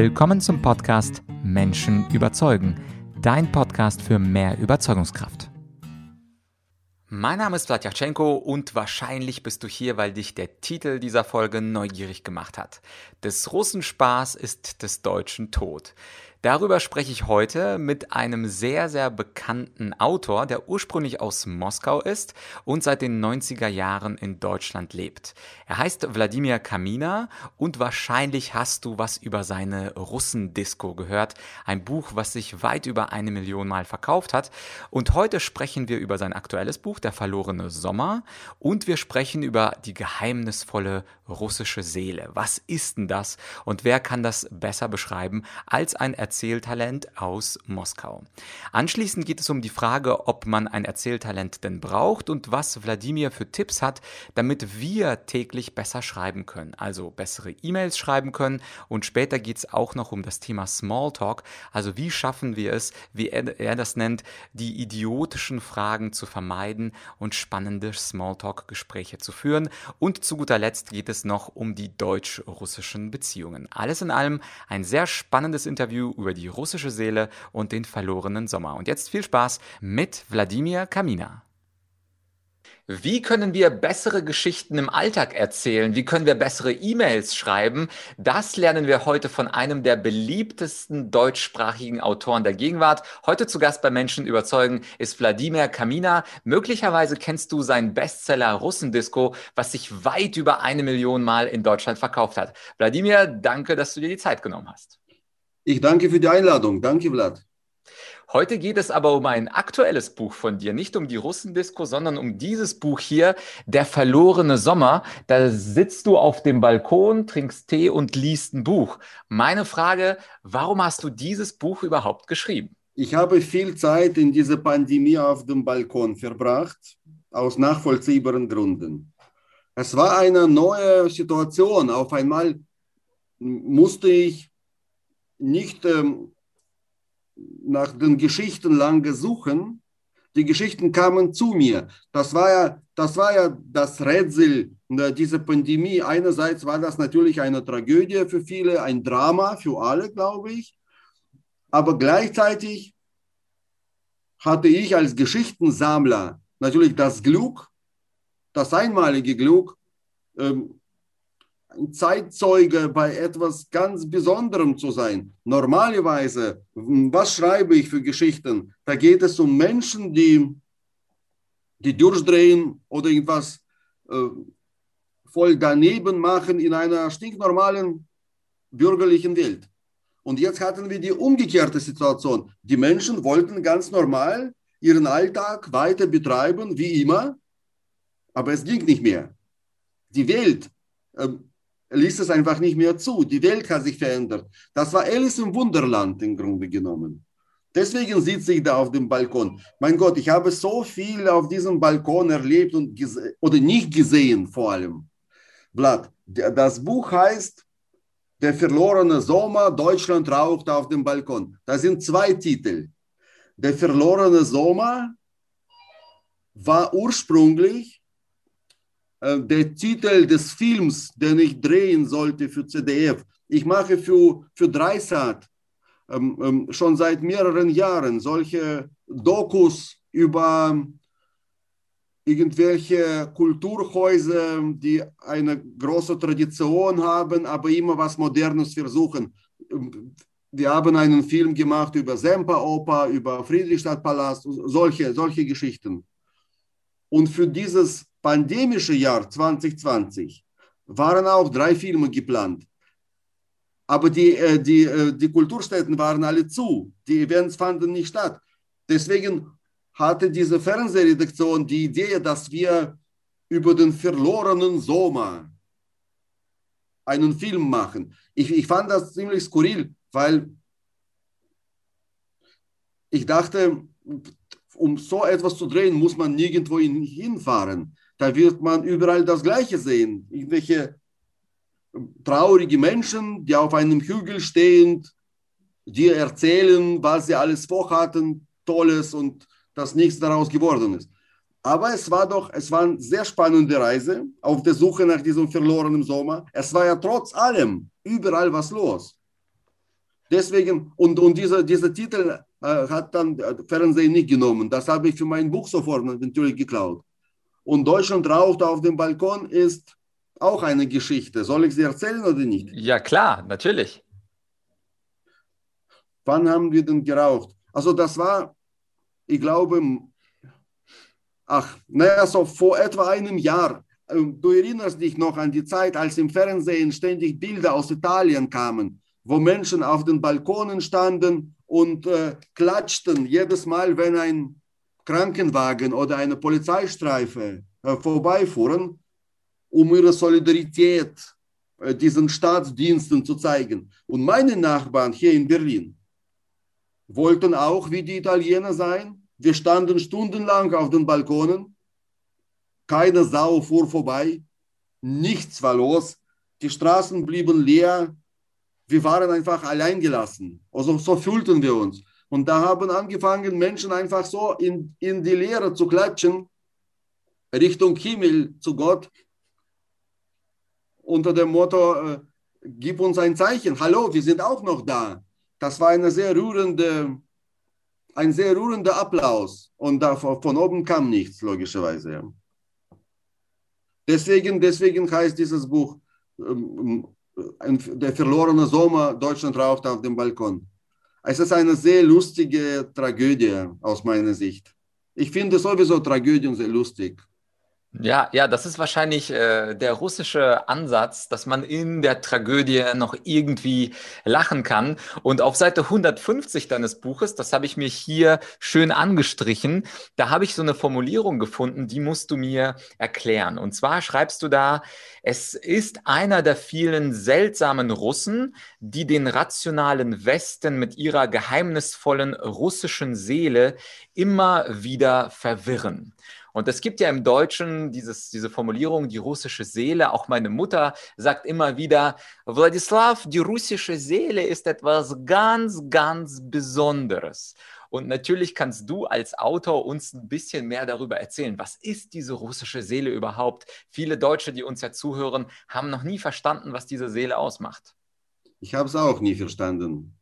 Willkommen zum Podcast Menschen überzeugen, dein Podcast für mehr Überzeugungskraft. Mein Name ist Vladyachenko und wahrscheinlich bist du hier, weil dich der Titel dieser Folge neugierig gemacht hat. Des Russen Spaß ist des Deutschen Tod. Darüber spreche ich heute mit einem sehr, sehr bekannten Autor, der ursprünglich aus Moskau ist und seit den 90er Jahren in Deutschland lebt. Er heißt Wladimir Kamina und wahrscheinlich hast du was über seine Russendisco gehört. Ein Buch, was sich weit über eine Million Mal verkauft hat. Und heute sprechen wir über sein aktuelles Buch, Der verlorene Sommer. Und wir sprechen über die geheimnisvolle russische Seele. Was ist denn das? Und wer kann das besser beschreiben als ein Erzähltalent aus Moskau. Anschließend geht es um die Frage, ob man ein Erzähltalent denn braucht und was Wladimir für Tipps hat, damit wir täglich besser schreiben können, also bessere E-Mails schreiben können. Und später geht es auch noch um das Thema Smalltalk, also wie schaffen wir es, wie er, er das nennt, die idiotischen Fragen zu vermeiden und spannende Smalltalk-Gespräche zu führen. Und zu guter Letzt geht es noch um die deutsch-russischen Beziehungen. Alles in allem ein sehr spannendes Interview über die russische Seele und den verlorenen Sommer. Und jetzt viel Spaß mit Wladimir Kamina. Wie können wir bessere Geschichten im Alltag erzählen? Wie können wir bessere E-Mails schreiben? Das lernen wir heute von einem der beliebtesten deutschsprachigen Autoren der Gegenwart. Heute zu Gast bei Menschen überzeugen ist Wladimir Kamina. Möglicherweise kennst du seinen Bestseller Russendisco, was sich weit über eine Million Mal in Deutschland verkauft hat. Wladimir, danke, dass du dir die Zeit genommen hast. Ich danke für die Einladung. Danke, Vlad. Heute geht es aber um ein aktuelles Buch von dir, nicht um die Russendisco, sondern um dieses Buch hier, Der verlorene Sommer. Da sitzt du auf dem Balkon, trinkst Tee und liest ein Buch. Meine Frage, warum hast du dieses Buch überhaupt geschrieben? Ich habe viel Zeit in dieser Pandemie auf dem Balkon verbracht, aus nachvollziehbaren Gründen. Es war eine neue Situation. Auf einmal musste ich nicht ähm, nach den Geschichten lange suchen. Die Geschichten kamen zu mir. Das war ja das, war ja das Rätsel dieser Pandemie. Einerseits war das natürlich eine Tragödie für viele, ein Drama für alle, glaube ich. Aber gleichzeitig hatte ich als Geschichtensammler natürlich das Glück, das einmalige Glück, ähm, Zeitzeuge bei etwas ganz Besonderem zu sein. Normalerweise, was schreibe ich für Geschichten? Da geht es um Menschen, die, die durchdrehen oder irgendwas äh, voll daneben machen in einer stinknormalen bürgerlichen Welt. Und jetzt hatten wir die umgekehrte Situation. Die Menschen wollten ganz normal ihren Alltag weiter betreiben, wie immer, aber es ging nicht mehr. Die Welt äh, ließ es einfach nicht mehr zu. Die Welt hat sich verändert. Das war Alice im Wunderland im Grunde genommen. Deswegen sitze ich da auf dem Balkon. Mein Gott, ich habe so viel auf diesem Balkon erlebt und oder nicht gesehen vor allem. Blatt. Das Buch heißt Der verlorene Sommer, Deutschland raucht auf dem Balkon. Da sind zwei Titel. Der verlorene Sommer war ursprünglich der Titel des Films, den ich drehen sollte für CDF. Ich mache für, für Dreisat ähm, ähm, schon seit mehreren Jahren solche Dokus über irgendwelche Kulturhäuser, die eine große Tradition haben, aber immer was Modernes versuchen. Ähm, wir haben einen Film gemacht über Semperoper, über Friedrichstadtpalast, solche, solche Geschichten. Und für dieses pandemische Jahr 2020 waren auch drei Filme geplant. Aber die, äh, die, äh, die Kulturstätten waren alle zu. Die Events fanden nicht statt. Deswegen hatte diese Fernsehredaktion die Idee, dass wir über den verlorenen Sommer einen Film machen. Ich, ich fand das ziemlich skurril, weil ich dachte, um so etwas zu drehen, muss man nirgendwo hinfahren. Da wird man überall das Gleiche sehen. Irgendwelche traurige Menschen, die auf einem Hügel stehen, die erzählen, was sie alles vorhatten, Tolles und dass nichts daraus geworden ist. Aber es war doch, es war eine sehr spannende Reise auf der Suche nach diesem verlorenen Sommer. Es war ja trotz allem überall was los. Deswegen, und, und dieser, dieser Titel äh, hat dann Fernsehen nicht genommen. Das habe ich für mein Buch sofort natürlich geklaut. Und Deutschland raucht auf dem Balkon ist auch eine Geschichte. Soll ich sie erzählen oder nicht? Ja, klar, natürlich. Wann haben wir denn geraucht? Also das war, ich glaube, ach, naja, so vor etwa einem Jahr. Ähm, du erinnerst dich noch an die Zeit, als im Fernsehen ständig Bilder aus Italien kamen, wo Menschen auf den Balkonen standen und äh, klatschten jedes Mal, wenn ein Krankenwagen oder eine Polizeistreife vorbeifuhren, um ihre Solidarität äh, diesen Staatsdiensten zu zeigen. Und meine Nachbarn hier in Berlin wollten auch wie die Italiener sein. Wir standen stundenlang auf den Balkonen. Keine Sau fuhr vorbei. Nichts war los. Die Straßen blieben leer wir waren einfach alleingelassen. Also so fühlten wir uns. Und da haben angefangen, Menschen einfach so in, in die Leere zu klatschen, Richtung Himmel zu Gott, unter dem Motto, äh, gib uns ein Zeichen, hallo, wir sind auch noch da. Das war eine sehr rührende, ein sehr rührender Applaus. Und da, von oben kam nichts, logischerweise. Deswegen, deswegen heißt dieses Buch ähm, ein, der verlorene Sommer, Deutschland raucht auf dem Balkon. Es ist eine sehr lustige Tragödie aus meiner Sicht. Ich finde sowieso Tragödien sehr lustig. Ja, ja, das ist wahrscheinlich äh, der russische Ansatz, dass man in der Tragödie noch irgendwie lachen kann. Und auf Seite 150 deines Buches, das habe ich mir hier schön angestrichen, da habe ich so eine Formulierung gefunden, die musst du mir erklären. Und zwar schreibst du da, es ist einer der vielen seltsamen Russen, die den rationalen Westen mit ihrer geheimnisvollen russischen Seele immer wieder verwirren. Und es gibt ja im Deutschen dieses, diese Formulierung, die russische Seele. Auch meine Mutter sagt immer wieder, Wladislav, die russische Seele ist etwas ganz, ganz Besonderes. Und natürlich kannst du als Autor uns ein bisschen mehr darüber erzählen. Was ist diese russische Seele überhaupt? Viele Deutsche, die uns ja zuhören, haben noch nie verstanden, was diese Seele ausmacht. Ich habe es auch nie verstanden.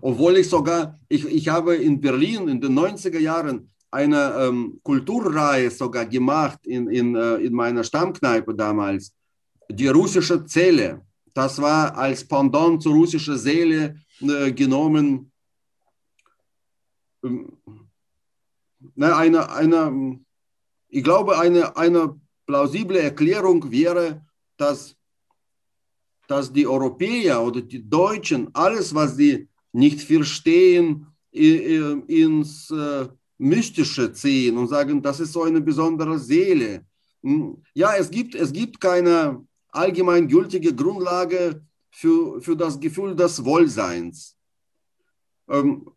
Obwohl ich sogar, ich, ich habe in Berlin in den 90er Jahren eine ähm, Kulturreihe sogar gemacht in, in, äh, in meiner Stammkneipe damals. Die russische Zelle. Das war als Pendant zur russischen Seele äh, genommen. Ähm, eine, eine, ich glaube, eine, eine plausible Erklärung wäre, dass, dass die Europäer oder die Deutschen alles, was sie nicht verstehen, ins äh, Mystische ziehen und sagen, das ist so eine besondere Seele. Hm, ja, es gibt, es gibt keine allgemeingültige Grundlage für, für das Gefühl des Wohlseins. Ähm,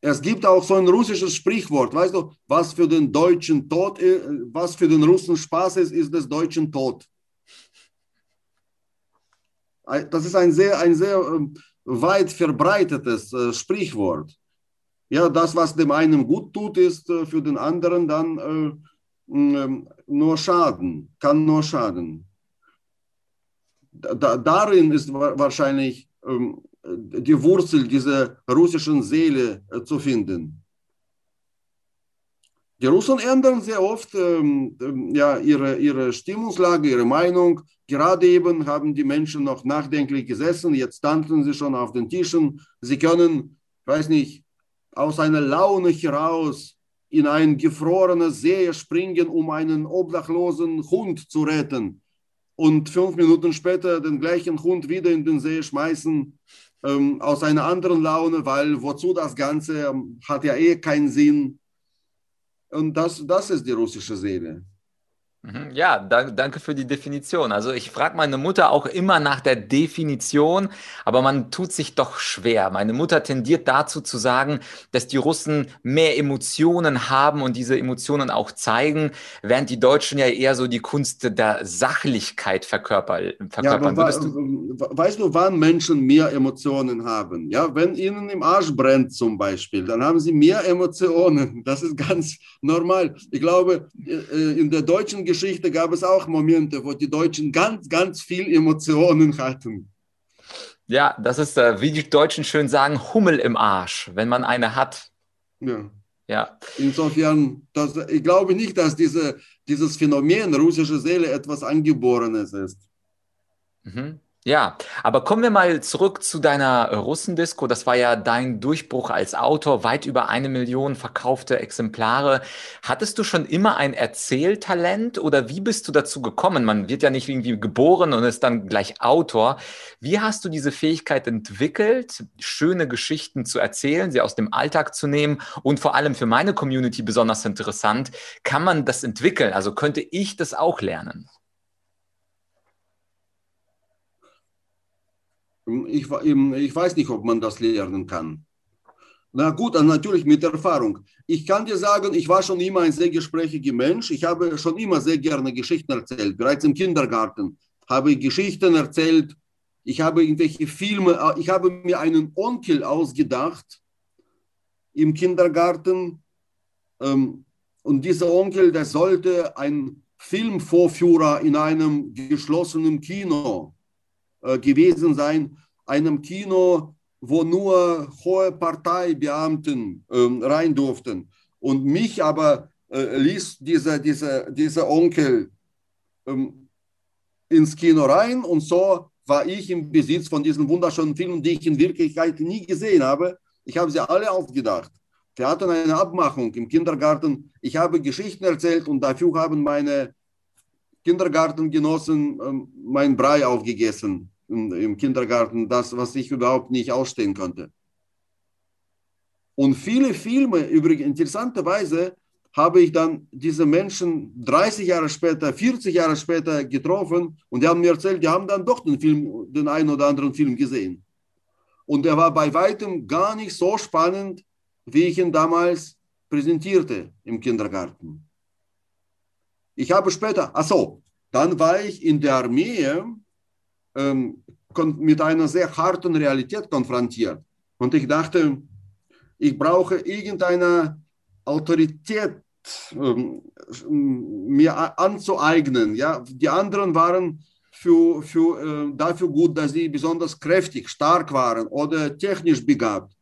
es gibt auch so ein russisches Sprichwort, weißt du, was für den Deutschen Tod, was für den Russen Spaß ist, ist des Deutschen Tod. Das ist ein sehr, ein sehr ähm, weit verbreitetes äh, Sprichwort ja, das, was dem einen gut tut, ist äh, für den anderen dann äh, ähm, nur Schaden, kann nur schaden. Da, darin ist wahrscheinlich ähm, die Wurzel dieser russischen Seele äh, zu finden. Die Russen ändern sehr oft ähm, ähm, ja, ihre, ihre Stimmungslage, ihre Meinung. Gerade eben haben die Menschen noch nachdenklich gesessen, jetzt tanzen sie schon auf den Tischen. Sie können, weiß nicht, aus einer Laune heraus in ein gefrorenes See springen, um einen obdachlosen Hund zu retten und fünf Minuten später den gleichen Hund wieder in den See schmeißen, ähm, aus einer anderen Laune, weil wozu das Ganze ähm, hat ja eh keinen Sinn. Und das, das ist die russische Seele. Mhm. Ja, da, danke für die Definition. Also ich frage meine Mutter auch immer nach der Definition, aber man tut sich doch schwer. Meine Mutter tendiert dazu zu sagen, dass die Russen mehr Emotionen haben und diese Emotionen auch zeigen, während die Deutschen ja eher so die Kunst der Sachlichkeit verkörpern. Ja, aber du weißt du, wann Menschen mehr Emotionen haben? Ja, wenn ihnen im Arsch brennt zum Beispiel, dann haben sie mehr Emotionen. Das ist ganz normal. Ich glaube, äh, in der deutschen Geschichte gab es auch Momente, wo die Deutschen ganz, ganz viel Emotionen hatten. Ja, das ist, äh, wie die Deutschen schön sagen, Hummel im Arsch, wenn man eine hat. Ja. Ja. Insofern, das, ich glaube nicht, dass diese, dieses Phänomen russische Seele etwas Angeborenes ist. Mhm. Ja, aber kommen wir mal zurück zu deiner Russendisco. Das war ja dein Durchbruch als Autor, weit über eine Million verkaufte Exemplare. Hattest du schon immer ein Erzähltalent oder wie bist du dazu gekommen? Man wird ja nicht irgendwie geboren und ist dann gleich Autor. Wie hast du diese Fähigkeit entwickelt, schöne Geschichten zu erzählen, sie aus dem Alltag zu nehmen und vor allem für meine Community besonders interessant, kann man das entwickeln? Also könnte ich das auch lernen? Ich, ich weiß nicht, ob man das lernen kann. Na gut, natürlich mit Erfahrung. Ich kann dir sagen, ich war schon immer ein sehr gesprächiger Mensch. Ich habe schon immer sehr gerne Geschichten erzählt. Bereits im Kindergarten habe ich Geschichten erzählt. Ich habe irgendwelche Filme, ich habe mir einen Onkel ausgedacht im Kindergarten. Ähm, und dieser Onkel, der sollte ein Filmvorführer in einem geschlossenen Kino äh, gewesen sein, einem Kino, wo nur hohe Parteibeamten äh, rein durften. Und mich aber äh, ließ dieser, dieser, dieser Onkel ähm, ins Kino rein und so war ich im Besitz von diesen wunderschönen Filmen, die ich in Wirklichkeit nie gesehen habe. Ich habe sie alle aufgedacht. Wir hatten eine Abmachung im Kindergarten. Ich habe Geschichten erzählt und dafür haben meine Kindergartengenossen ähm, mein Brei aufgegessen im, Kindergarten, das, was ich überhaupt nicht ausstehen konnte. Und viele Filme, übrigens interessanterweise, habe ich dann diese Menschen 30 Jahre später, 40 Jahre später getroffen und die haben mir erzählt, die haben dann doch den Film, den einen oder anderen Film gesehen. Und er war bei weitem gar nicht so spannend, wie ich ihn damals präsentierte im Kindergarten. Ich habe später, ach so, dann war ich in der Armee ähm, mit einer sehr harten Realität konfrontiert. Und ich dachte, ich brauche irgendeine Autorität ähm, mir anzueignen. Ja? Die anderen waren für, für, äh, dafür gut, dass sie besonders kräftig, stark waren oder technisch begabt.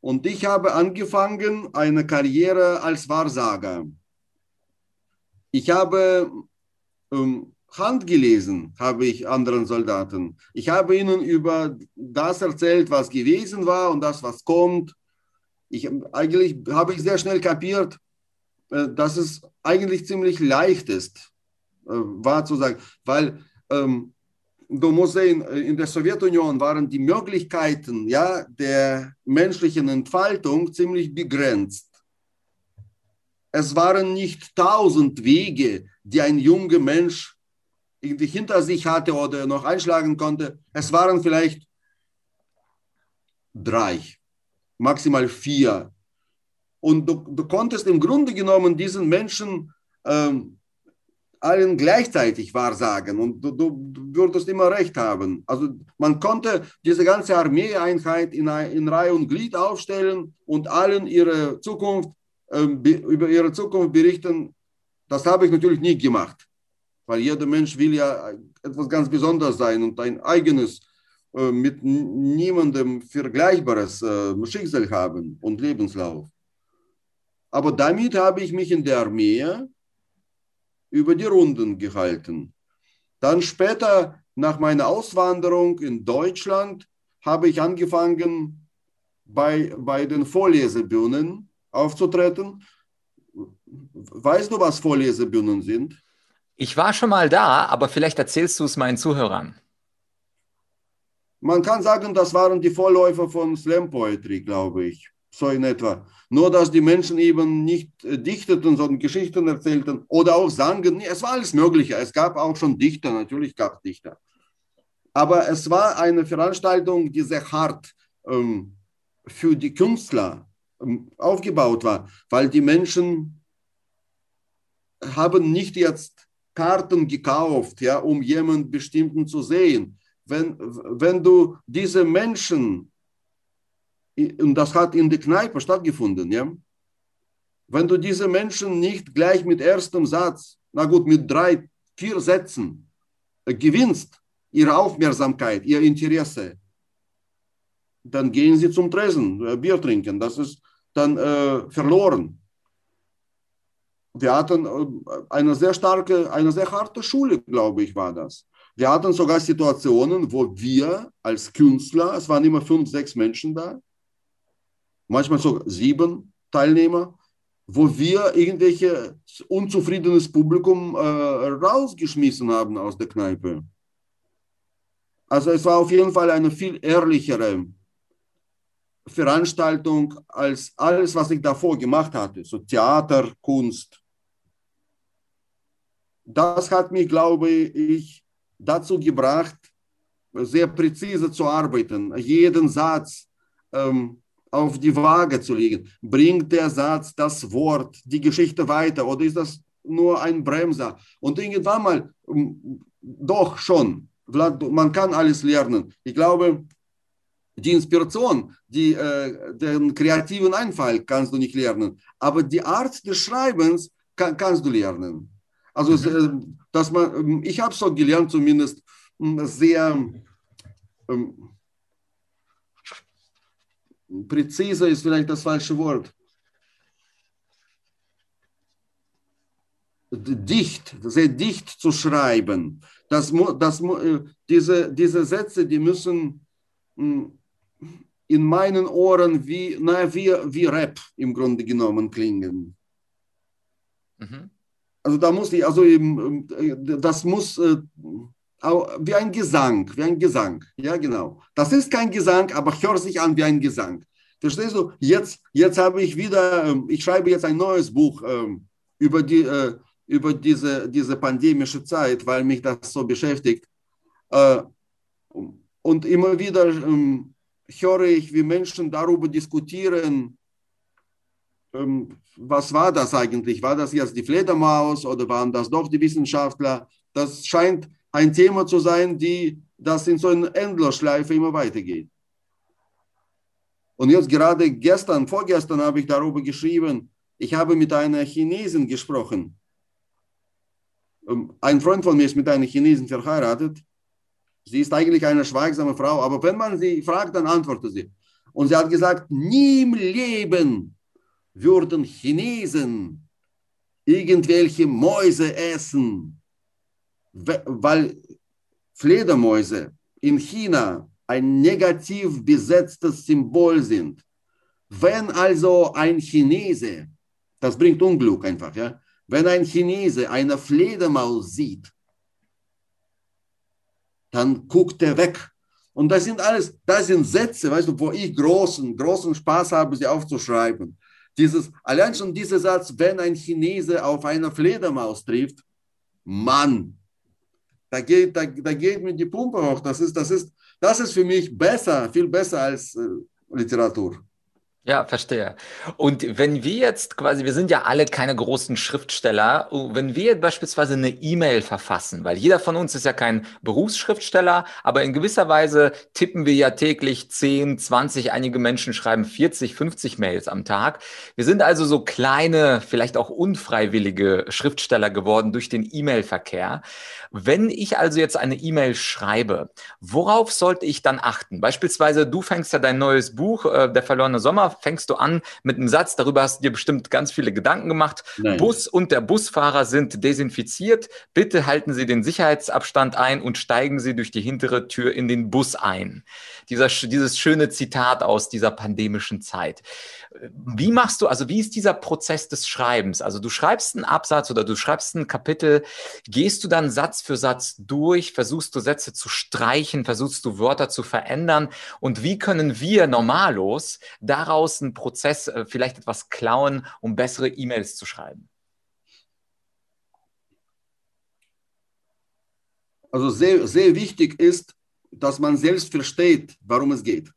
Und ich habe angefangen eine Karriere als Wahrsager. Ich habe ähm, Hand gelesen, habe ich anderen Soldaten. Ich habe ihnen über das erzählt, was gewesen war und das, was kommt. Ich, eigentlich habe ich sehr schnell kapiert, äh, dass es eigentlich ziemlich leicht ist, äh, wahr zu sagen, weil ähm, du musst sehen, äh, in der Sowjetunion waren die Möglichkeiten ja, der menschlichen Entfaltung ziemlich begrenzt. Es waren nicht tausend Wege, die ein junger Mensch irgendwie hinter sich hatte oder noch einschlagen konnte. Es waren vielleicht drei, maximal vier. Und du, du konntest im Grunde genommen diesen Menschen ähm, allen gleichzeitig wahrsagen und du, du, würdest immer recht haben. Also man konnte diese ganze Armeeeinheit in, in Reihe und Glied aufstellen und allen ihre Zukunft, über ihre Zukunft berichten. Das habe ich natürlich nie gemacht weil jeder Mensch will ja etwas ganz Besonderes sein und ein eigenes, äh, mit niemandem vergleichbares äh, Schicksal haben und Lebenslauf. Aber damit habe ich mich in der Armee über die Runden gehalten. Dann später, nach meiner Auswanderung in Deutschland, habe ich angefangen, bei, bei den Vorlesebühnen aufzutreten. Weißt du, was Vorlesebühnen sind? Ich war schon mal da, aber vielleicht erzählst du es meinen Zuhörern. Man kann sagen, das waren die Vorläufer von Slam Poetry, glaube ich. So in etwa. Nur, dass die Menschen eben nicht äh, dichteten, sondern Geschichten erzählten oder auch sangen. Es war alles Mögliche. Es gab auch schon Dichter, natürlich gab es Dichter. Aber es war eine Veranstaltung, die sehr hart ähm, für die Künstler aufgebaut war, weil die Menschen haben nicht jetzt Karten gekauft, ja, um jemanden bestimmten zu sehen. Wenn, wenn du diese Menschen, und das hat in der Kneipe stattgefunden, ja, wenn du diese Menschen nicht gleich mit erstem Satz, na gut, mit drei, vier Sätzen äh, gewinnst, ihre Aufmerksamkeit, ihr Interesse, dann gehen sie zum Tresen, äh, Bier trinken. Das ist dann äh, verloren. Wir hatten äh, eine sehr starke, eine sehr harte Schule, glaube ich, war das. Wir hatten sogar Situationen, wo wir als Künstler, es waren immer fünf, sechs Menschen da, manchmal sogar sieben Teilnehmer, wo wir irgendwelche unzufriedenes Publikum äh, rausgeschmissen haben aus der Kneipe. Also es war auf jeden Fall eine viel ehrlichere Veranstaltung als alles, was ich davor gemacht hatte, so Theater, Kunst. Das hat mich, glaube ich, dazu gebracht, sehr präzise zu arbeiten, jeden Satz ähm, auf die Waage zu legen. Bringt der Satz das Wort, die Geschichte weiter oder ist das nur ein Bremser? Und irgendwann mal, ähm, doch schon, man kann alles lernen. Ich glaube, die Inspiration, die, äh, den kreativen Einfall kannst du nicht lernen, aber die Art des Schreibens kann, kannst du lernen. Also, mhm. Äh, dass man, ähm, ich habe so gelernt, zumindest sehr ähm, präzise ist vielleicht das falsche Wort. Dicht, sehr dicht zu schreiben. Das, das, äh, diese, diese Sätze, die müssen hm, in meinen Ohren wie, na, wie, wie Rap im Grunde genommen klingen. Mhm. Also da muss ich, also eben, äh, das muss äh, wie ein Gesang, wie ein Gesang. Ja, genau. Das ist kein Gesang, aber hört sich an wie ein Gesang. Verstehst du? Jetzt, jetzt habe ich wieder, ähm, ich schreibe jetzt ein neues Buch ähm, über, die, äh, über diese, diese pandemische Zeit, weil mich das so beschäftigt. Äh, und immer wieder ähm, höre ich, wie Menschen darüber diskutieren, was war das eigentlich? War das jetzt die Fledermaus oder waren das doch die Wissenschaftler? Das scheint ein Thema zu sein, die das in so einer Endlosschleife immer weitergeht. Und jetzt gerade gestern, vorgestern habe ich darüber geschrieben, ich habe mit einer Chinesin gesprochen. Ähm, ein Freund von mir ist mit einer Chinesin verheiratet. Sie ist eigentlich eine schweigsame Frau, aber wenn man sie fragt, dann antwortet sie. Und sie hat gesagt, nie im Leben würden Chinesen irgendwelche Mäuse essen weil Fledermäuse in China ein negativ besetztes Symbol sind. Wenn also ein Chinese, das bringt Unglück einfach, ja, wenn ein Chinese eine Fledermaus sieht, dann guckt er weg. Und das sind alles, das sind Sätze, weißt du, wo ich großen, großen Spaß habe, sie aufzuschreiben. Dieses, allein schon dieser Satz, wenn ein Chinese auf eine Fledermaus trifft, Mann, da geht, da, da geht mir die Pumpe hoch. Das ist, das, ist, das ist für mich besser, viel besser als äh, Literatur. Ja, verstehe. Und wenn wir jetzt quasi, wir sind ja alle keine großen Schriftsteller, wenn wir beispielsweise eine E-Mail verfassen, weil jeder von uns ist ja kein Berufsschriftsteller, aber in gewisser Weise tippen wir ja täglich 10, 20, einige Menschen schreiben 40, 50 Mails am Tag. Wir sind also so kleine, vielleicht auch unfreiwillige Schriftsteller geworden durch den E-Mail-Verkehr. Wenn ich also jetzt eine E-Mail schreibe, worauf sollte ich dann achten? Beispielsweise, du fängst ja dein neues Buch, äh, Der verlorene Sommer, fängst du an mit einem Satz, darüber hast du dir bestimmt ganz viele Gedanken gemacht. Nein. Bus und der Busfahrer sind desinfiziert. Bitte halten Sie den Sicherheitsabstand ein und steigen Sie durch die hintere Tür in den Bus ein. Dieser, dieses schöne Zitat aus dieser pandemischen Zeit. Wie machst du, also wie ist dieser Prozess des Schreibens? Also du schreibst einen Absatz oder du schreibst ein Kapitel, gehst du dann Satz für Satz durch, versuchst du Sätze zu streichen, versuchst du Wörter zu verändern und wie können wir normalos daraus einen Prozess äh, vielleicht etwas klauen, um bessere E-Mails zu schreiben? Also sehr, sehr wichtig ist, dass man selbst versteht, warum es geht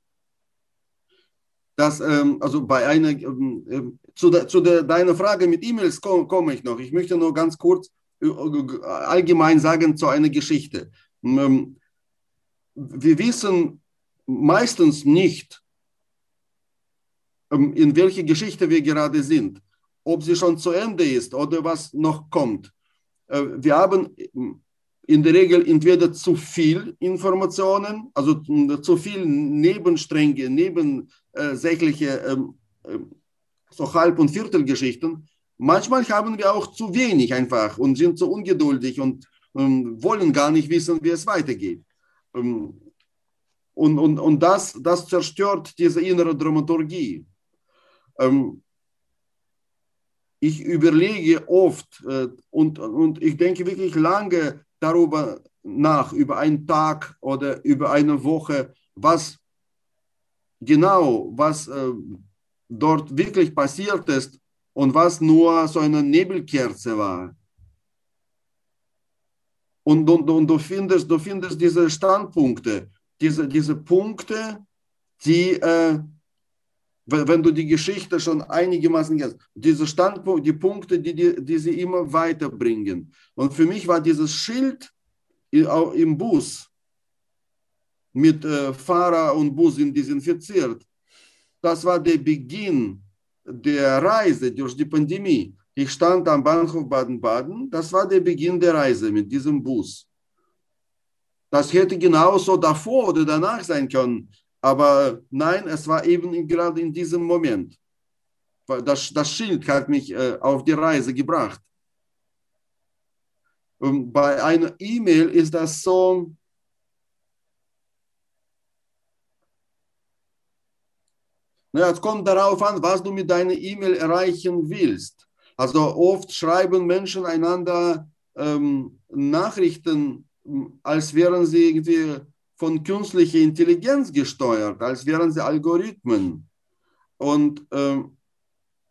dass, ähm, also bei einer, ähm, ähm, zu, de, zu de, deiner Frage mit E-Mails komme komm ich noch. Ich möchte nur ganz kurz äh, allgemein sagen zu einer Geschichte. Ähm, wir wissen meistens nicht, in welcher Geschichte wir gerade sind, ob sie schon zu Ende ist oder was noch kommt. Äh, wir haben in der Regel entweder zu viel Informationen, also zu viel Nebenstränge, nebensächliche ähm, ähm, so Halb- und Viertelgeschichten. Manchmal haben wir auch zu wenig einfach und sind zu ungeduldig und ähm, wollen gar nicht wissen, wie es weitergeht. Ähm, und und, und das, das zerstört diese innere Dramaturgie. Ähm, ich überlege oft äh, und, und ich denke wirklich lange darüber nach, über einen Tag oder über eine Woche, was genau, was äh, dort wirklich passiert ist und was nur so eine Nebelkerze war. Und, und, und du, findest, du findest diese Standpunkte, diese, diese Punkte, die, äh, wenn du die Geschichte schon einigermaßen kennst, diese Standpunkte, die Punkte, die, die, die sie immer weiterbringen. Und für mich war dieses Schild im Bus mit äh, Fahrer und Bus sind desinfiziert. Das war der Beginn der Reise durch die Pandemie. Ich stand am Bahnhof Baden-Baden. Das war der Beginn der Reise mit diesem Bus. Das hätte genauso davor oder danach sein können. Aber nein, es war eben gerade in diesem Moment. Das, das Schild hat mich äh, auf die Reise gebracht. Und bei einer E-Mail ist das so, Na, es kommt darauf an, was du mit deiner E-Mail erreichen willst. Also oft schreiben Menschen einander ähm, Nachrichten, als wären sie irgendwie von künstlicher Intelligenz gesteuert, als wären sie Algorithmen. Und ähm,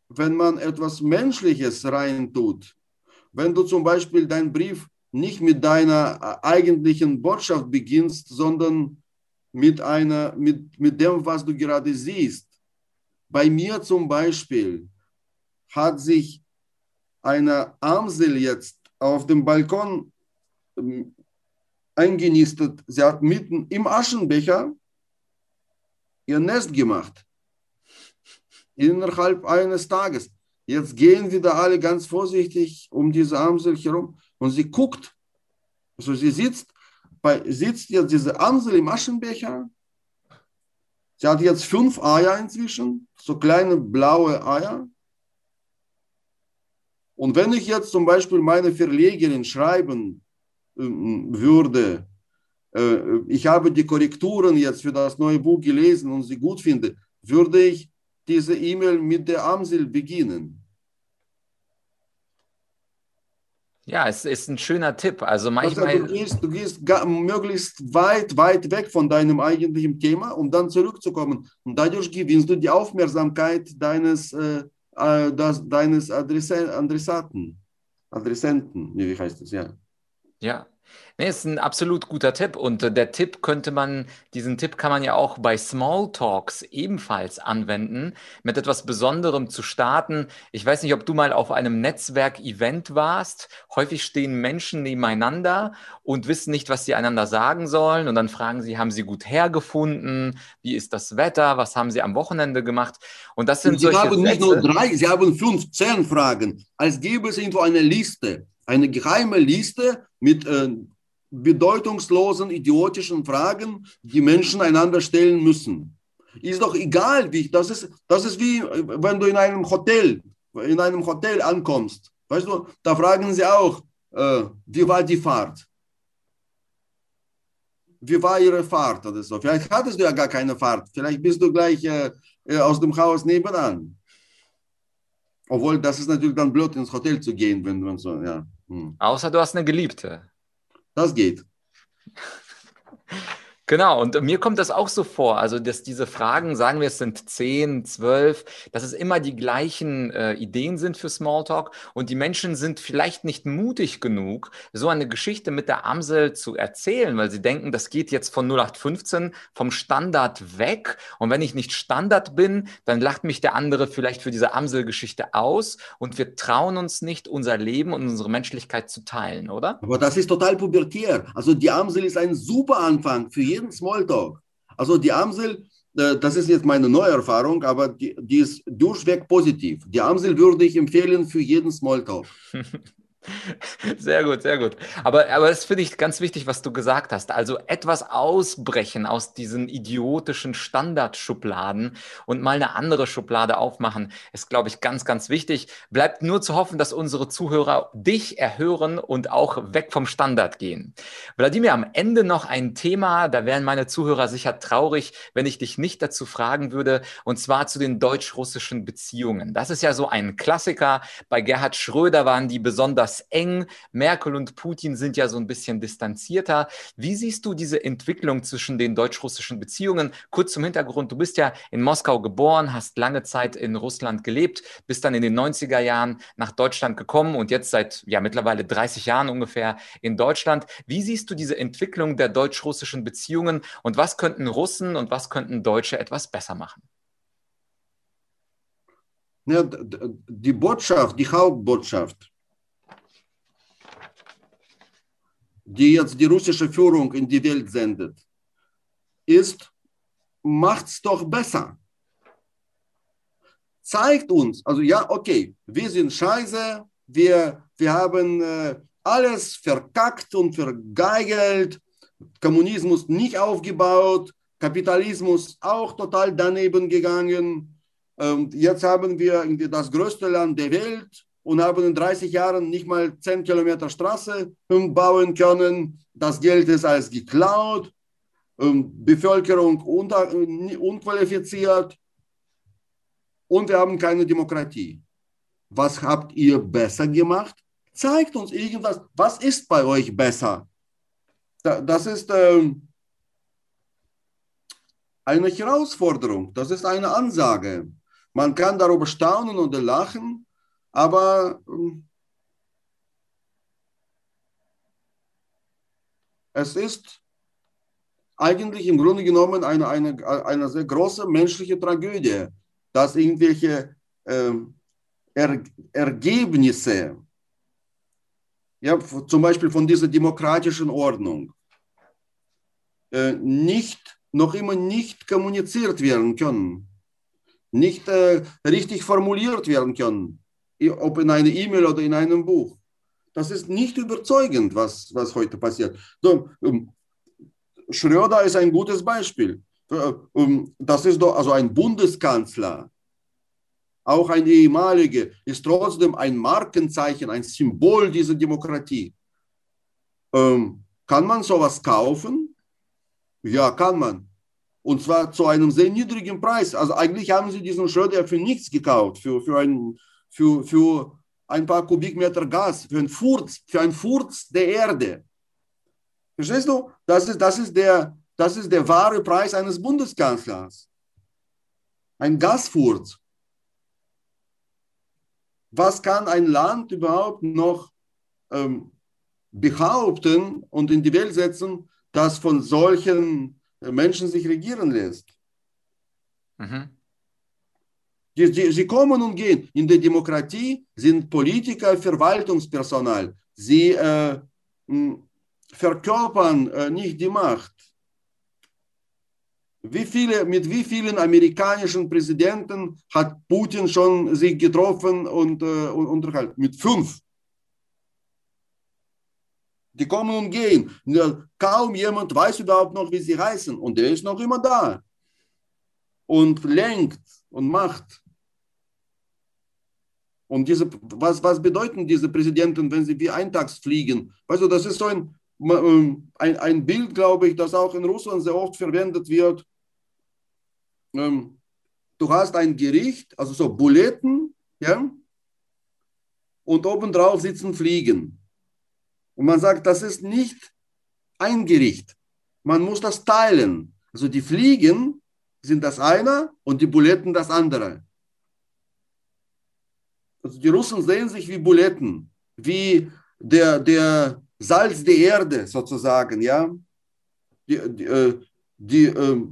wenn man etwas Menschliches reintut, wenn du zum Beispiel deinen Brief nicht mit deiner äh, eigentlichen Botschaft beginnst, sondern mit, einer, mit, mit dem, was du gerade siehst, bei mir zum Beispiel hat sich eine Amsel jetzt auf dem Balkon ähm, eingenistet. Sie hat mitten im Aschenbecher ihr Nest gemacht. Innerhalb eines Tages. Jetzt gehen wieder alle ganz vorsichtig um diese Amsel herum und sie guckt. Also sie sitzt, bei, sitzt jetzt diese Amsel im Aschenbecher Sie hat jetzt fünf Eier inzwischen, so kleine blaue Eier. Und wenn ich jetzt zum Beispiel meine Verlegerin schreiben würde, äh, ich habe die Korrekturen jetzt für das neue Buch gelesen und sie gut finde, würde ich diese E-Mail mit der Amsel beginnen. Ja, es ist ein schöner Tipp. Also manchmal. Also du gehst, du gehst möglichst weit, weit weg von deinem eigentlichen Thema, um dann zurückzukommen. Und dadurch gewinnst du die Aufmerksamkeit deines, äh, äh das, deines Adressaten. Adressenten, wie heißt das, ja. Ja, Nee, ist ein absolut guter Tipp. Und äh, der Tipp könnte man, diesen Tipp kann man ja auch bei Smalltalks ebenfalls anwenden, mit etwas Besonderem zu starten. Ich weiß nicht, ob du mal auf einem Netzwerk-Event warst. Häufig stehen Menschen nebeneinander und wissen nicht, was sie einander sagen sollen. Und dann fragen sie, haben sie gut hergefunden? Wie ist das Wetter? Was haben sie am Wochenende gemacht? Und das sind und sie solche haben nicht nur drei, sie haben 15 Fragen. Als gäbe es irgendwo eine Liste eine geheime Liste mit äh, bedeutungslosen, idiotischen Fragen, die Menschen einander stellen müssen. Ist doch egal, wie das ist. Das ist wie, wenn du in einem Hotel, in einem Hotel ankommst. Weißt du, da fragen sie auch, äh, wie war die Fahrt? Wie war Ihre Fahrt oder so? Vielleicht hattest du ja gar keine Fahrt. Vielleicht bist du gleich äh, äh aus dem Haus nebenan. Obwohl, das ist natürlich dann blöd, ins Hotel zu gehen, wenn man so, ja. Hm. Außer du hast eine Geliebte. Das geht. Genau, und mir kommt das auch so vor, also dass diese Fragen, sagen wir, es sind zehn, zwölf, dass es immer die gleichen äh, Ideen sind für Smalltalk und die Menschen sind vielleicht nicht mutig genug, so eine Geschichte mit der Amsel zu erzählen, weil sie denken, das geht jetzt von 0815 vom Standard weg und wenn ich nicht Standard bin, dann lacht mich der andere vielleicht für diese Amselgeschichte aus und wir trauen uns nicht, unser Leben und unsere Menschlichkeit zu teilen, oder? Aber das ist total pubertär. Also die Amsel ist ein super Anfang für jeden jeden Smalltalk. Also die Amsel, äh, das ist jetzt meine neue Erfahrung, aber die, die ist durchweg positiv. Die Amsel würde ich empfehlen für jeden Smalltalk. Sehr gut, sehr gut. Aber, aber das finde ich ganz wichtig, was du gesagt hast. Also etwas ausbrechen aus diesen idiotischen Standardschubladen und mal eine andere Schublade aufmachen, ist, glaube ich, ganz, ganz wichtig. Bleibt nur zu hoffen, dass unsere Zuhörer dich erhören und auch weg vom Standard gehen. Wladimir, am Ende noch ein Thema, da wären meine Zuhörer sicher traurig, wenn ich dich nicht dazu fragen würde, und zwar zu den deutsch-russischen Beziehungen. Das ist ja so ein Klassiker. Bei Gerhard Schröder waren die besonders eng. Merkel und Putin sind ja so ein bisschen distanzierter. Wie siehst du diese Entwicklung zwischen den deutsch-russischen Beziehungen? Kurz zum Hintergrund, du bist ja in Moskau geboren, hast lange Zeit in Russland gelebt, bist dann in den 90er Jahren nach Deutschland gekommen und jetzt seit ja mittlerweile 30 Jahren ungefähr in Deutschland. Wie siehst du diese Entwicklung der deutsch-russischen Beziehungen und was könnten Russen und was könnten Deutsche etwas besser machen? Die Botschaft, die Hauptbotschaft die jetzt die russische Führung in die Welt sendet, ist, macht's doch besser. Zeigt uns, also ja, okay, wir sind scheiße, wir, wir haben äh, alles verkackt und vergeigelt, Kommunismus nicht aufgebaut, Kapitalismus auch total daneben gegangen. Und jetzt haben wir das größte Land der Welt, und haben in 30 Jahren nicht mal 10 Kilometer Straße bauen können. Das Geld ist alles geklaut, Bevölkerung unter, unqualifiziert und wir haben keine Demokratie. Was habt ihr besser gemacht? Zeigt uns irgendwas. Was ist bei euch besser? Das ist ähm, eine Herausforderung, das ist eine Ansage. Man kann darüber staunen oder lachen, aber ähm, es ist eigentlich im Grunde genommen eine, eine, eine sehr große menschliche Tragödie, dass irgendwelche äh, er, Ergebnisse, ja, zum Beispiel von dieser demokratischen Ordnung, äh, nicht, noch immer nicht kommuniziert werden können, nicht äh, richtig formuliert werden können ob in einer E-Mail oder in einem Buch. Das ist nicht überzeugend, was, was heute passiert. So, um, Schröder ist ein gutes Beispiel. Um, das ist doch also ein Bundeskanzler, auch ein ehemaliger, ist trotzdem ein Markenzeichen, ein Symbol dieser Demokratie. Ähm, kann man sowas kaufen? Ja, kann man. Und zwar zu einem sehr niedrigen Preis. Also eigentlich haben sie diesen Schröder für nichts gekauft, für, für einen für, für ein paar Kubikmeter Gas, für einen Furz, für einen Furz der Erde. Verstehst du? Das ist, das ist, der, das ist der wahre Preis eines Bundeskanzlers. Ein Gasfurz. Was kann ein Land überhaupt noch ähm, behaupten und in die Welt setzen, das von solchen Menschen sich regieren lässt? Mhm. Die, die, sie kommen und gehen. In der Demokratie sind Politiker Verwaltungspersonal. Sie äh, verkörpern äh, nicht die Macht. Wie viele, mit wie vielen amerikanischen Präsidenten hat Putin schon sich getroffen und, äh, und unterhalten? Mit fünf. Die kommen und gehen. Kaum jemand weiß überhaupt noch, wie sie heißen. Und der ist noch immer da. Und lenkt und macht. Und diese, was, was bedeuten diese Präsidenten, wenn sie wie eintags fliegen? Du, das ist so ein, ähm, ein, ein Bild, glaube ich, das auch in Russland sehr oft verwendet wird. Ähm, du hast ein Gericht, also so Buletten, ja, und obendrauf sitzen Fliegen. Und man sagt, das ist nicht ein Gericht. Man muss das teilen. Also die Fliegen sind das eine und die Buletten das andere. Also die Russen sehen sich wie Buletten, wie der, der Salz der Erde sozusagen, ja. Die, die, äh, die äh,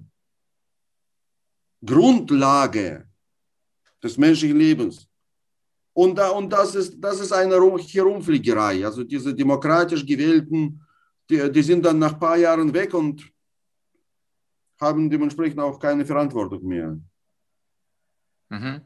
Grundlage des menschlichen Lebens. Und, da, und das, ist, das ist eine Herumfliegerei. Also diese demokratisch gewählten, die, die sind dann nach ein paar Jahren weg und haben dementsprechend auch keine Verantwortung mehr. Mhm.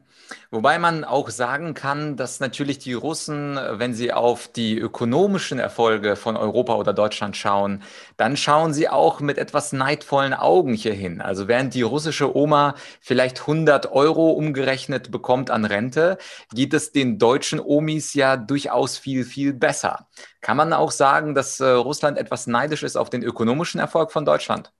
Wobei man auch sagen kann, dass natürlich die Russen, wenn sie auf die ökonomischen Erfolge von Europa oder Deutschland schauen, dann schauen sie auch mit etwas neidvollen Augen hier hin. Also während die russische Oma vielleicht 100 Euro umgerechnet bekommt an Rente, geht es den deutschen Omis ja durchaus viel, viel besser. Kann man auch sagen, dass äh, Russland etwas neidisch ist auf den ökonomischen Erfolg von Deutschland?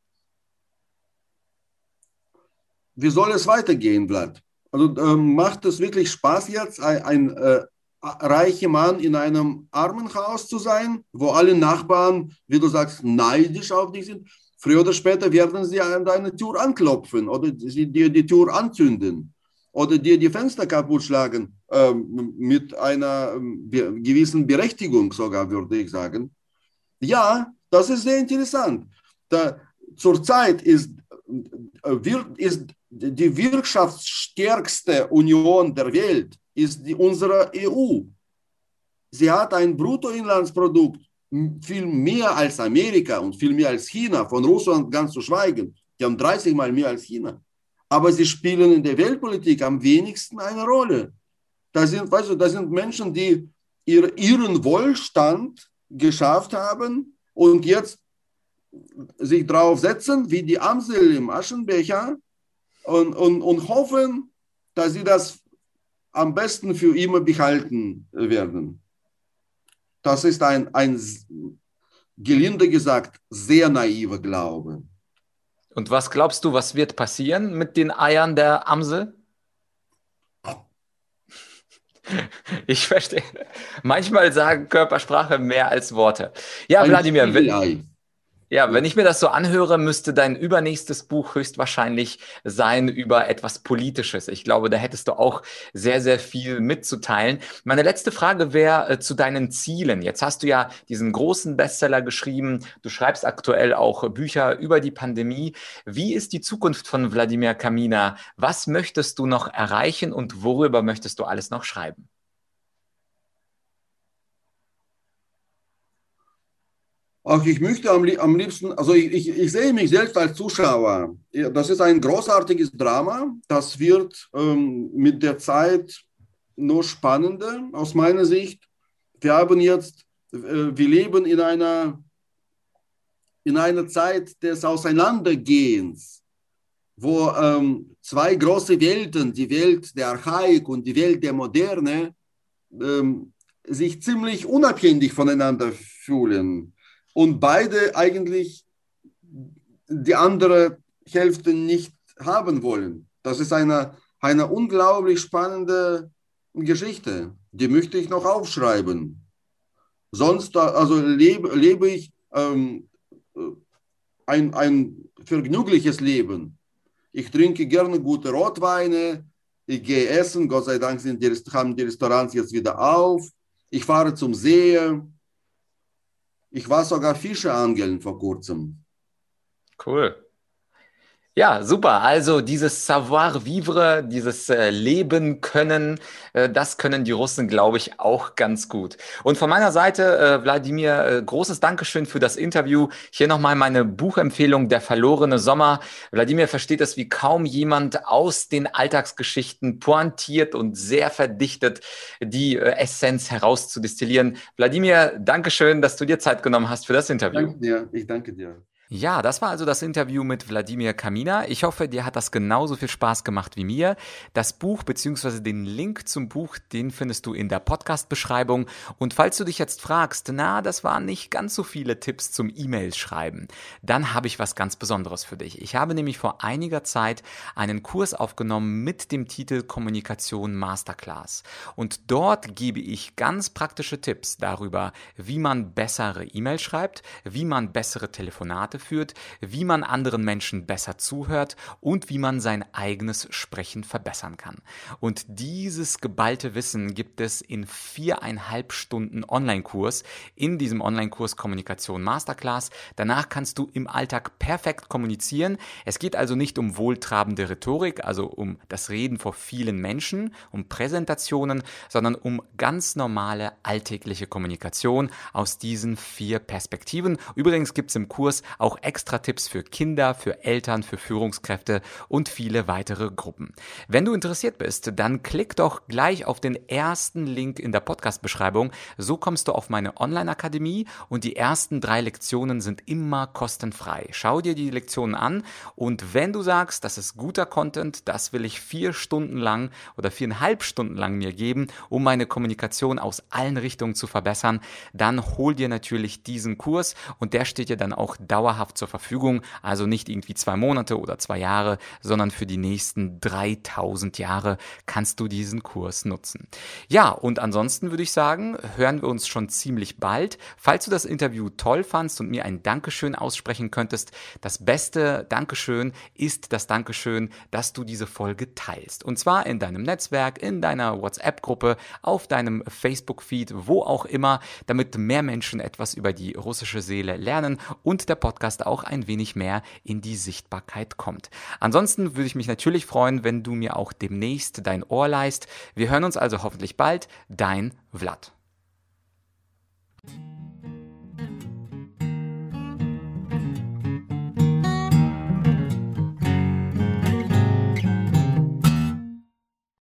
Wie soll es weitergehen, Vlad? Also ähm, macht es wirklich Spaß jetzt, ein, ein äh, reicher Mann in einem Armenhaus zu sein, wo alle Nachbarn, wie du sagst, neidisch auf dich sind? Früher oder später werden sie an deine Tür anklopfen oder sie dir die Tür anzünden oder dir die Fenster kaputt schlagen, äh, mit einer äh, gewissen Berechtigung sogar, würde ich sagen. Ja, das ist sehr interessant. Da, zurzeit ist, äh, ist die wirtschaftsstärkste Union der Welt ist die, unsere EU. Sie hat ein Bruttoinlandsprodukt viel mehr als Amerika und viel mehr als China, von Russland ganz zu schweigen. Die haben 30 Mal mehr als China. Aber sie spielen in der Weltpolitik am wenigsten eine Rolle. Da sind, weißt du, da sind Menschen, die ihr, ihren Wohlstand geschafft haben und jetzt sich drauf setzen, wie die Amsel im Aschenbecher, und, und, und hoffen, dass sie das am besten für immer behalten werden. Das ist ein, ein gelinde gesagt, sehr naiver Glaube. Und was glaubst du, was wird passieren mit den Eiern der Amsel? Ich verstehe. Manchmal sagen Körpersprache mehr als Worte. Ja, Wladimir, wenn, ja, wenn ich mir das so anhöre, müsste dein übernächstes Buch höchstwahrscheinlich sein über etwas Politisches. Ich glaube, da hättest du auch sehr, sehr viel mitzuteilen. Meine letzte Frage wäre äh, zu deinen Zielen. Jetzt hast du ja diesen großen Bestseller geschrieben. Du schreibst aktuell auch Bücher über die Pandemie. Wie ist die Zukunft von Wladimir Kamina? Was möchtest du noch erreichen und worüber möchtest du alles noch schreiben? Auch ich möchte am, am liebsten, also ich, ich, ich, sehe mich selbst als Zuschauer. Das ist ein großartiges Drama. Das wird ähm, mit der Zeit nur spannender aus meiner Sicht. Wir haben jetzt, äh, wir leben in einer, in einer Zeit des Auseinandergehens, wo ähm, zwei große Welten, die Welt der Archaik und die Welt der Moderne, ähm, sich ziemlich unabhängig voneinander fühlen und beide eigentlich die andere Hälfte nicht haben wollen. Das ist eine, eine unglaublich spannende Geschichte. Die möchte ich noch aufschreiben. Sonst also lebe, lebe ich ähm, ein, ein vergnügliches Leben. Ich trinke gerne gute Rotweine. Ich gehe essen. Gott sei Dank sind die, haben die Restaurants jetzt wieder auf. Ich fahre zum See. Ich war sogar Fische angeln vor kurzem. Cool. Ja, super. Also dieses Savoir-vivre, dieses äh, Leben können, äh, das können die Russen, glaube ich, auch ganz gut. Und von meiner Seite, äh, Wladimir, großes Dankeschön für das Interview. Hier nochmal meine Buchempfehlung Der verlorene Sommer. Wladimir versteht es wie kaum jemand aus den Alltagsgeschichten pointiert und sehr verdichtet die Essenz herauszudestillieren. Wladimir, Dankeschön, dass du dir Zeit genommen hast für das Interview. Danke dir. Ich danke dir. Ja, das war also das Interview mit Wladimir Kamina. Ich hoffe, dir hat das genauso viel Spaß gemacht wie mir. Das Buch bzw. den Link zum Buch, den findest du in der Podcast-Beschreibung. Und falls du dich jetzt fragst, na, das waren nicht ganz so viele Tipps zum E-Mail schreiben, dann habe ich was ganz Besonderes für dich. Ich habe nämlich vor einiger Zeit einen Kurs aufgenommen mit dem Titel Kommunikation Masterclass. Und dort gebe ich ganz praktische Tipps darüber, wie man bessere E-Mail schreibt, wie man bessere Telefonate führt, wie man anderen Menschen besser zuhört und wie man sein eigenes Sprechen verbessern kann. Und dieses geballte Wissen gibt es in viereinhalb Stunden Online-Kurs in diesem Online-Kurs Kommunikation Masterclass. Danach kannst du im Alltag perfekt kommunizieren. Es geht also nicht um wohltrabende Rhetorik, also um das Reden vor vielen Menschen, um Präsentationen, sondern um ganz normale alltägliche Kommunikation aus diesen vier Perspektiven. Übrigens gibt es im Kurs auch auch extra Tipps für Kinder, für Eltern, für Führungskräfte und viele weitere Gruppen. Wenn du interessiert bist, dann klick doch gleich auf den ersten Link in der Podcast-Beschreibung. So kommst du auf meine Online-Akademie und die ersten drei Lektionen sind immer kostenfrei. Schau dir die Lektionen an und wenn du sagst, das ist guter Content, das will ich vier Stunden lang oder viereinhalb Stunden lang mir geben, um meine Kommunikation aus allen Richtungen zu verbessern, dann hol dir natürlich diesen Kurs und der steht dir dann auch dauerhaft zur Verfügung. Also nicht irgendwie zwei Monate oder zwei Jahre, sondern für die nächsten 3000 Jahre kannst du diesen Kurs nutzen. Ja, und ansonsten würde ich sagen, hören wir uns schon ziemlich bald. Falls du das Interview toll fandst und mir ein Dankeschön aussprechen könntest, das beste Dankeschön ist das Dankeschön, dass du diese Folge teilst. Und zwar in deinem Netzwerk, in deiner WhatsApp-Gruppe, auf deinem Facebook-Feed, wo auch immer, damit mehr Menschen etwas über die russische Seele lernen und der Podcast auch ein wenig mehr in die Sichtbarkeit kommt. Ansonsten würde ich mich natürlich freuen, wenn du mir auch demnächst dein Ohr leist. Wir hören uns also hoffentlich bald. Dein Vlad.